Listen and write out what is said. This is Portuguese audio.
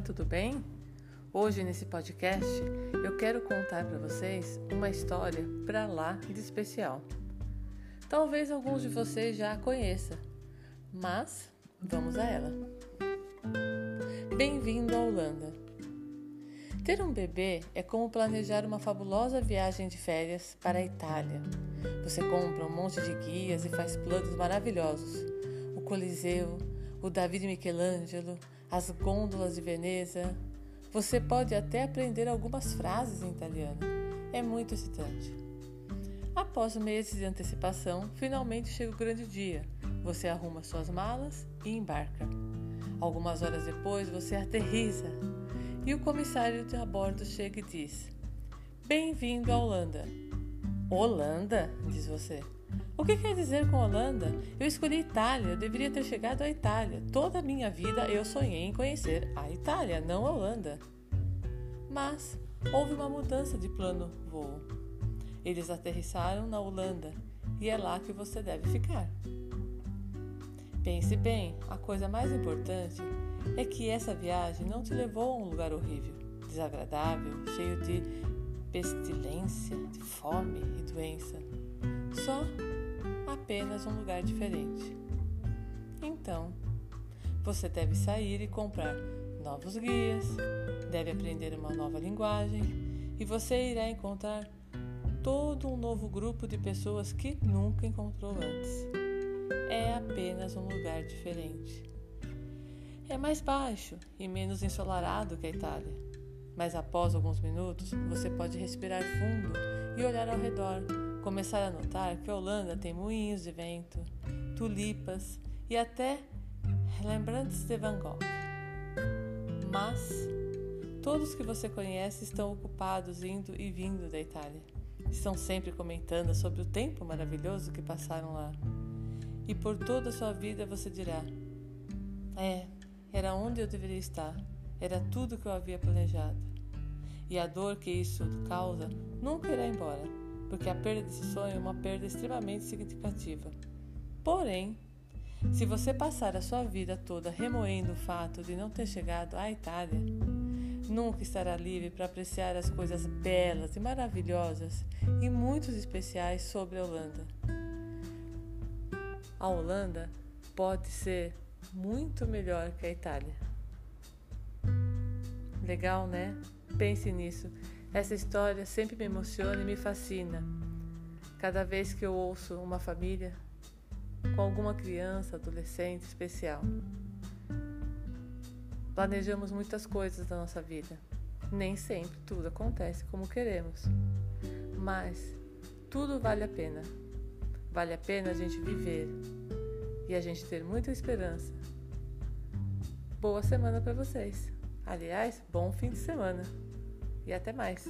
tudo bem? Hoje nesse podcast eu quero contar para vocês uma história para lá de especial. Talvez alguns de vocês já a conheçam, mas vamos a ela. Bem-vindo à Holanda. Ter um bebê é como planejar uma fabulosa viagem de férias para a Itália. Você compra um monte de guias e faz planos maravilhosos. O Coliseu, o David Michelangelo, as gôndolas de Veneza. Você pode até aprender algumas frases em italiano. É muito excitante. Após meses de antecipação, finalmente chega o grande dia. Você arruma suas malas e embarca. Algumas horas depois, você aterriza e o comissário de bordo chega e diz: Bem-vindo à Holanda. Holanda? diz você. O que quer dizer com Holanda? Eu escolhi Itália, eu deveria ter chegado à Itália. Toda a minha vida eu sonhei em conhecer a Itália, não a Holanda. Mas houve uma mudança de plano voo. Eles aterrissaram na Holanda e é lá que você deve ficar. Pense bem, a coisa mais importante é que essa viagem não te levou a um lugar horrível, desagradável, cheio de pestilência, de fome e doença. Só apenas um lugar diferente. Então, você deve sair e comprar novos guias, deve aprender uma nova linguagem e você irá encontrar todo um novo grupo de pessoas que nunca encontrou antes. É apenas um lugar diferente. É mais baixo e menos ensolarado que a Itália, mas após alguns minutos você pode respirar fundo e olhar ao redor, começar a notar que a Holanda tem moinhos de vento, tulipas e até lembrantes de Van Gogh. Mas todos que você conhece estão ocupados indo e vindo da Itália. Estão sempre comentando sobre o tempo maravilhoso que passaram lá. E por toda a sua vida você dirá: É, era onde eu deveria estar. Era tudo que eu havia planejado. E a dor que isso causa nunca irá embora, porque a perda desse sonho é uma perda extremamente significativa. Porém, se você passar a sua vida toda remoendo o fato de não ter chegado à Itália, nunca estará livre para apreciar as coisas belas e maravilhosas e muito especiais sobre a Holanda. A Holanda pode ser muito melhor que a Itália. Legal, né? Pense nisso. Essa história sempre me emociona e me fascina. Cada vez que eu ouço uma família com alguma criança, adolescente especial. Planejamos muitas coisas na nossa vida. Nem sempre tudo acontece como queremos. Mas tudo vale a pena. Vale a pena a gente viver e a gente ter muita esperança. Boa semana para vocês. Aliás, bom fim de semana. E até mais.